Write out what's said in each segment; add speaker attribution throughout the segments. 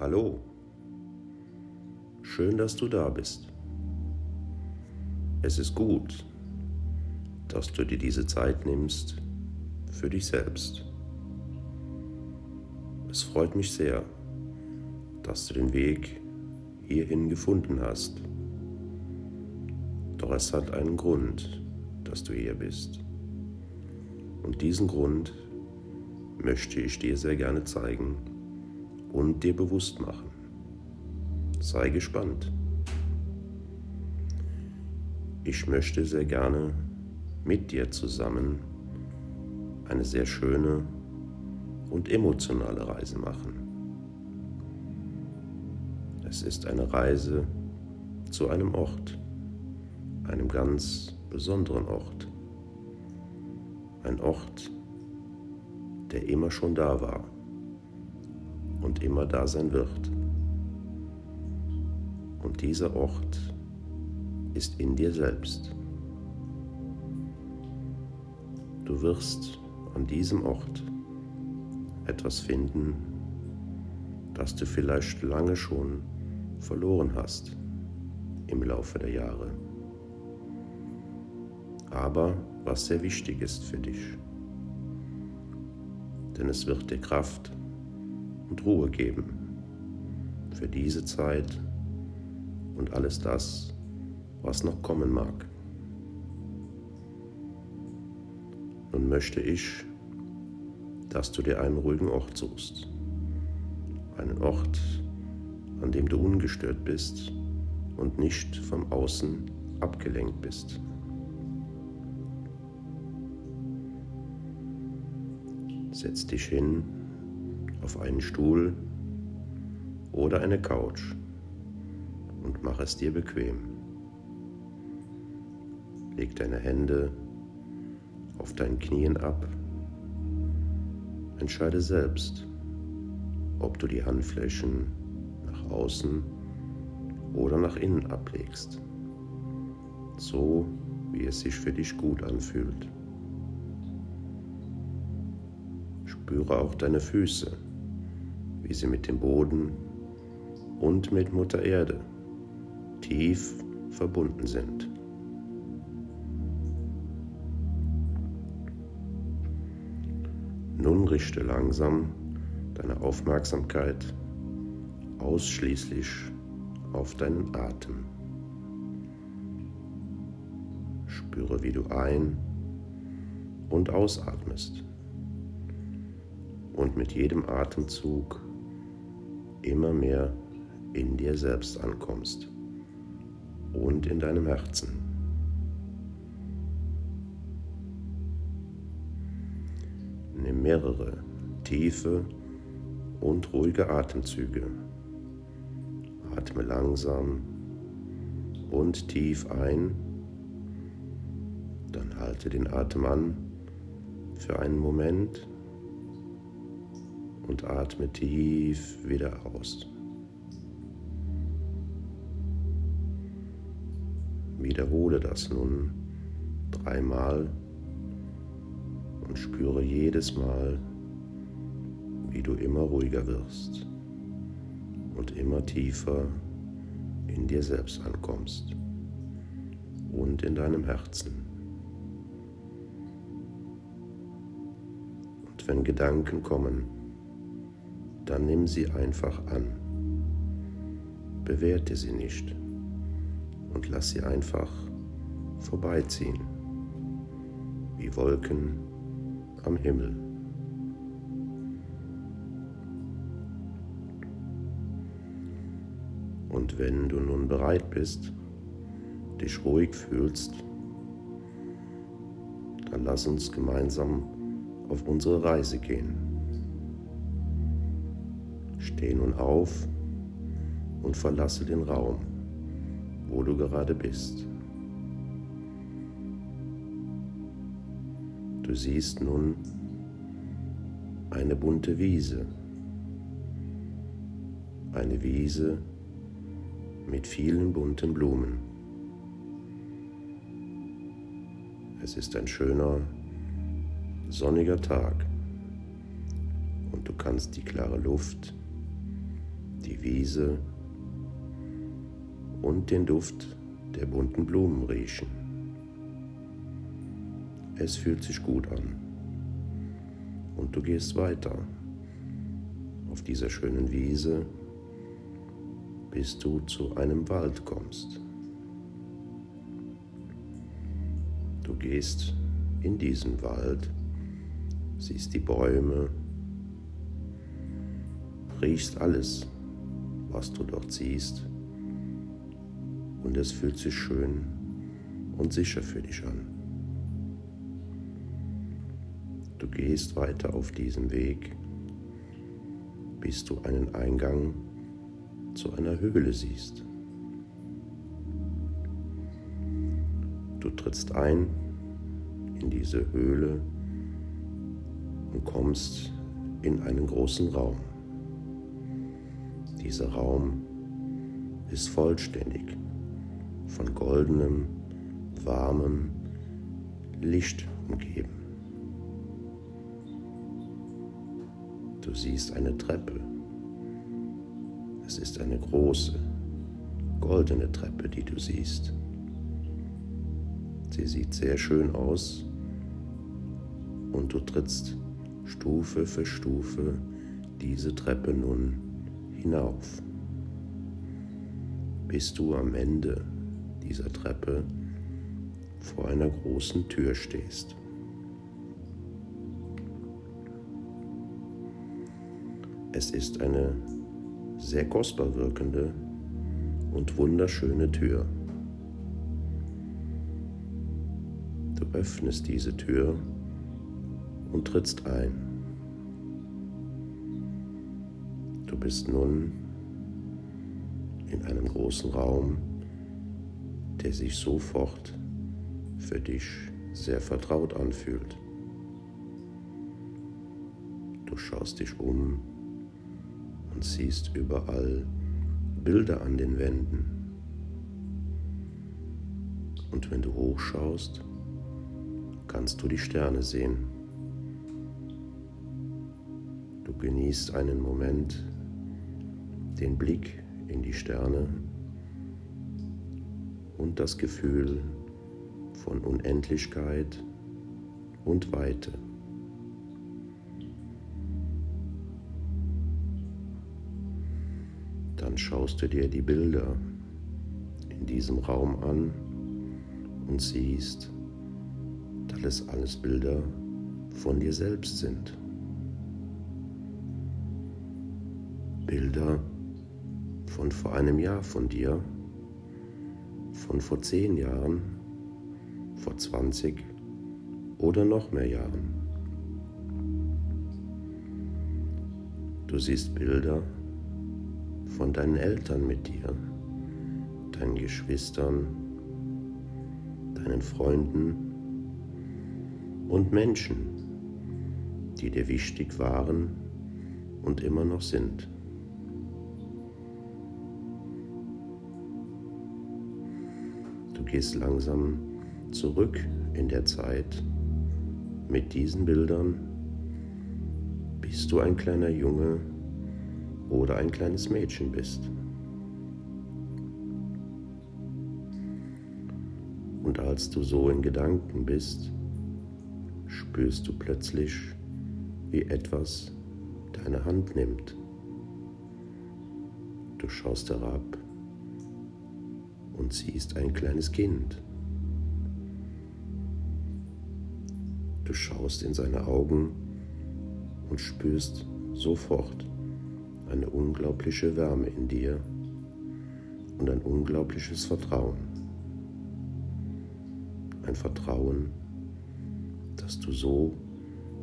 Speaker 1: Hallo, schön, dass du da bist. Es ist gut, dass du dir diese Zeit nimmst für dich selbst. Es freut mich sehr, dass du den Weg hierhin gefunden hast. Doch es hat einen Grund, dass du hier bist. Und diesen Grund möchte ich dir sehr gerne zeigen und dir bewusst machen. Sei gespannt. Ich möchte sehr gerne mit dir zusammen eine sehr schöne und emotionale Reise machen. Es ist eine Reise zu einem Ort, einem ganz besonderen Ort. Ein Ort, der immer schon da war und immer da sein wird. Und dieser Ort ist in dir selbst. Du wirst an diesem Ort etwas finden, das du vielleicht lange schon verloren hast im Laufe der Jahre. Aber was sehr wichtig ist für dich. Denn es wird dir Kraft und Ruhe geben für diese Zeit und alles das, was noch kommen mag. Nun möchte ich, dass du dir einen ruhigen Ort suchst. Einen Ort, an dem du ungestört bist und nicht vom Außen abgelenkt bist. Setz dich hin auf einen Stuhl oder eine Couch und mach es dir bequem. Leg deine Hände auf deinen Knien ab. Entscheide selbst, ob du die Handflächen nach außen oder nach innen ablegst, so wie es sich für dich gut anfühlt. Spüre auch deine Füße, wie sie mit dem Boden und mit Mutter Erde tief verbunden sind. Nun richte langsam deine Aufmerksamkeit ausschließlich auf deinen Atem. Spüre, wie du ein- und ausatmest und mit jedem Atemzug immer mehr in dir selbst ankommst und in deinem Herzen. Nimm mehrere tiefe und ruhige Atemzüge. Atme langsam und tief ein, dann halte den Atem an für einen Moment und atme tief wieder aus. Wiederhole das nun dreimal und spüre jedes Mal, wie du immer ruhiger wirst und immer tiefer in dir selbst ankommst und in deinem Herzen. Und wenn Gedanken kommen, dann nimm sie einfach an. Bewerte sie nicht und lass sie einfach vorbeiziehen, wie Wolken am Himmel. Und wenn du nun bereit bist, dich ruhig fühlst, dann lass uns gemeinsam auf unsere Reise gehen. Steh nun auf und verlasse den Raum, wo du gerade bist. Du siehst nun eine bunte Wiese, eine Wiese mit vielen bunten Blumen. Es ist ein schöner, sonniger Tag und du kannst die klare Luft die Wiese und den Duft der bunten Blumen riechen. Es fühlt sich gut an und du gehst weiter auf dieser schönen Wiese, bis du zu einem Wald kommst. Du gehst in diesen Wald, siehst die Bäume, riechst alles, was du dort siehst und es fühlt sich schön und sicher für dich an. Du gehst weiter auf diesem Weg, bis du einen Eingang zu einer Höhle siehst. Du trittst ein in diese Höhle und kommst in einen großen Raum. Dieser Raum ist vollständig von goldenem, warmem Licht umgeben. Du siehst eine Treppe. Es ist eine große, goldene Treppe, die du siehst. Sie sieht sehr schön aus und du trittst Stufe für Stufe diese Treppe nun hinauf, bis du am Ende dieser Treppe vor einer großen Tür stehst. Es ist eine sehr kostbar wirkende und wunderschöne Tür. Du öffnest diese Tür und trittst ein. Du bist nun in einem großen Raum, der sich sofort für dich sehr vertraut anfühlt. Du schaust dich um und siehst überall Bilder an den Wänden. Und wenn du hochschaust, kannst du die Sterne sehen. Du genießt einen Moment den Blick in die Sterne und das Gefühl von Unendlichkeit und Weite. Dann schaust du dir die Bilder in diesem Raum an und siehst, dass es alles Bilder von dir selbst sind. Bilder von vor einem Jahr von dir von vor zehn Jahren, vor 20 oder noch mehr Jahren. Du siehst Bilder von deinen Eltern mit dir, deinen Geschwistern, deinen Freunden und Menschen, die dir wichtig waren und immer noch sind. Gehst langsam zurück in der Zeit mit diesen Bildern, bis du ein kleiner Junge oder ein kleines Mädchen bist. Und als du so in Gedanken bist, spürst du plötzlich, wie etwas deine Hand nimmt. Du schaust herab und sie ist ein kleines Kind. Du schaust in seine Augen und spürst sofort eine unglaubliche Wärme in dir und ein unglaubliches Vertrauen. Ein Vertrauen, das du so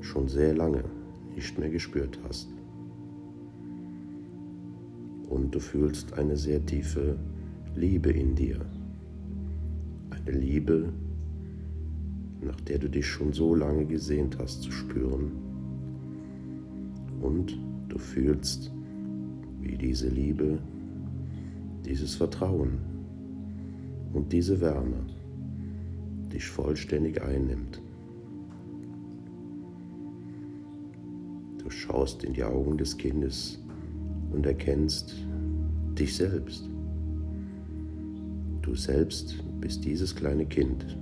Speaker 1: schon sehr lange nicht mehr gespürt hast. Und du fühlst eine sehr tiefe Liebe in dir. Eine Liebe, nach der du dich schon so lange gesehnt hast zu spüren. Und du fühlst, wie diese Liebe, dieses Vertrauen und diese Wärme dich vollständig einnimmt. Du schaust in die Augen des Kindes und erkennst dich selbst. Du selbst bist dieses kleine Kind,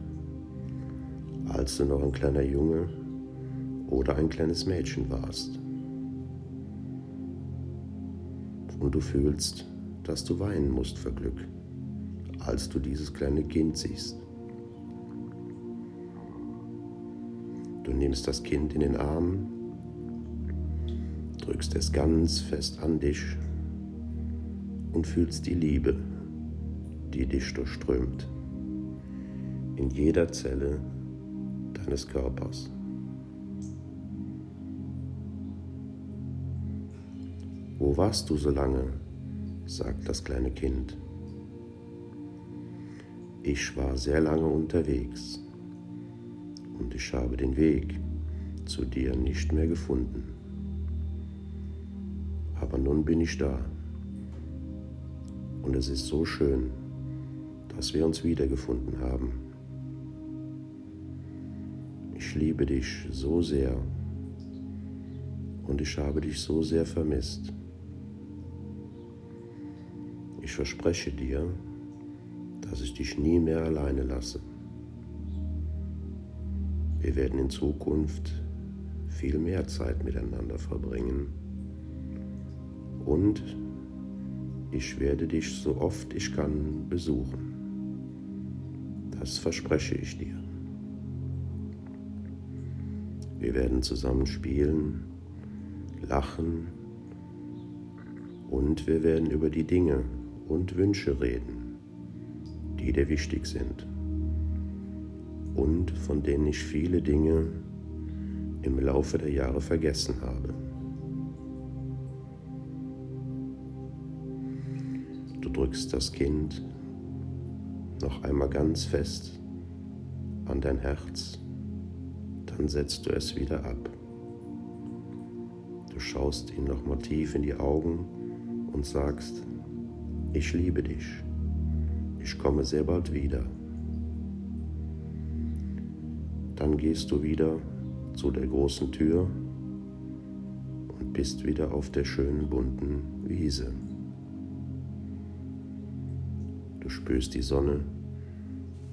Speaker 1: als du noch ein kleiner Junge oder ein kleines Mädchen warst. Und du fühlst, dass du weinen musst vor Glück, als du dieses kleine Kind siehst. Du nimmst das Kind in den Arm, drückst es ganz fest an dich und fühlst die Liebe, die dich durchströmt, in jeder Zelle deines Körpers. Wo warst du so lange? sagt das kleine Kind. Ich war sehr lange unterwegs und ich habe den Weg zu dir nicht mehr gefunden. Aber nun bin ich da und es ist so schön, dass wir uns wiedergefunden haben. Ich liebe dich so sehr und ich habe dich so sehr vermisst. Ich verspreche dir, dass ich dich nie mehr alleine lasse. Wir werden in Zukunft viel mehr Zeit miteinander verbringen und ich werde dich so oft ich kann besuchen. Das verspreche ich dir. Wir werden zusammen spielen, lachen und wir werden über die Dinge und Wünsche reden, die dir wichtig sind und von denen ich viele Dinge im Laufe der Jahre vergessen habe. Du drückst das Kind noch einmal ganz fest an dein Herz, dann setzt du es wieder ab. Du schaust ihm noch mal tief in die Augen und sagst, ich liebe dich, ich komme sehr bald wieder. Dann gehst du wieder zu der großen Tür und bist wieder auf der schönen bunten Wiese. Spürst die Sonne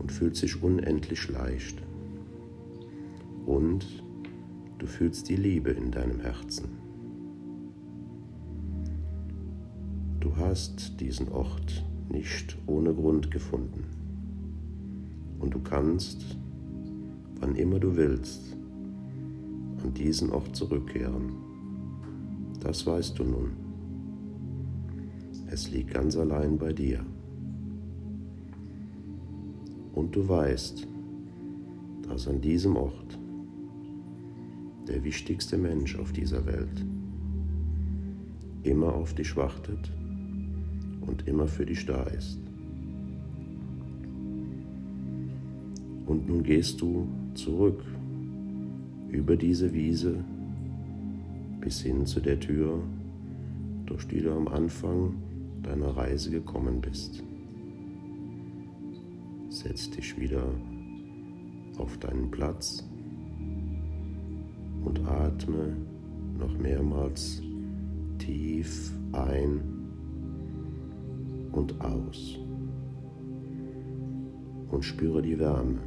Speaker 1: und fühlst dich unendlich leicht. Und du fühlst die Liebe in deinem Herzen. Du hast diesen Ort nicht ohne Grund gefunden. Und du kannst wann immer du willst, an diesen Ort zurückkehren. Das weißt du nun. Es liegt ganz allein bei dir. Und du weißt, dass an diesem Ort der wichtigste Mensch auf dieser Welt immer auf dich wartet und immer für dich da ist. Und nun gehst du zurück über diese Wiese bis hin zu der Tür, durch die du am Anfang deiner Reise gekommen bist. Setz dich wieder auf deinen Platz und atme noch mehrmals tief ein und aus und spüre die Wärme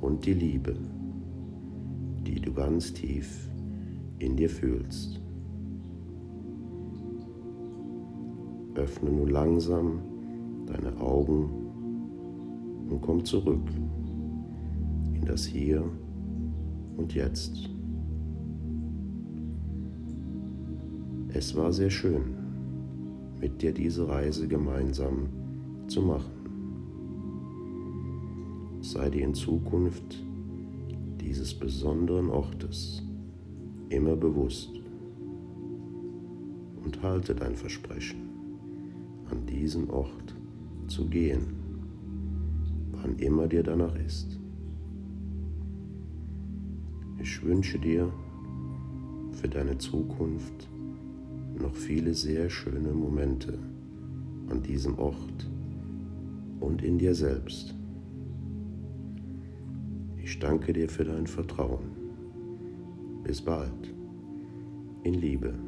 Speaker 1: und die Liebe, die du ganz tief in dir fühlst. Öffne nun langsam deine Augen und komm zurück in das Hier und Jetzt. Es war sehr schön, mit dir diese Reise gemeinsam zu machen sei dir in Zukunft dieses besonderen Ortes immer bewusst und halte dein Versprechen, an diesen Ort zu gehen, wann immer dir danach ist. Ich wünsche dir für deine Zukunft noch viele sehr schöne Momente an diesem Ort und in dir selbst. Ich danke dir für dein Vertrauen. Bis bald. In Liebe.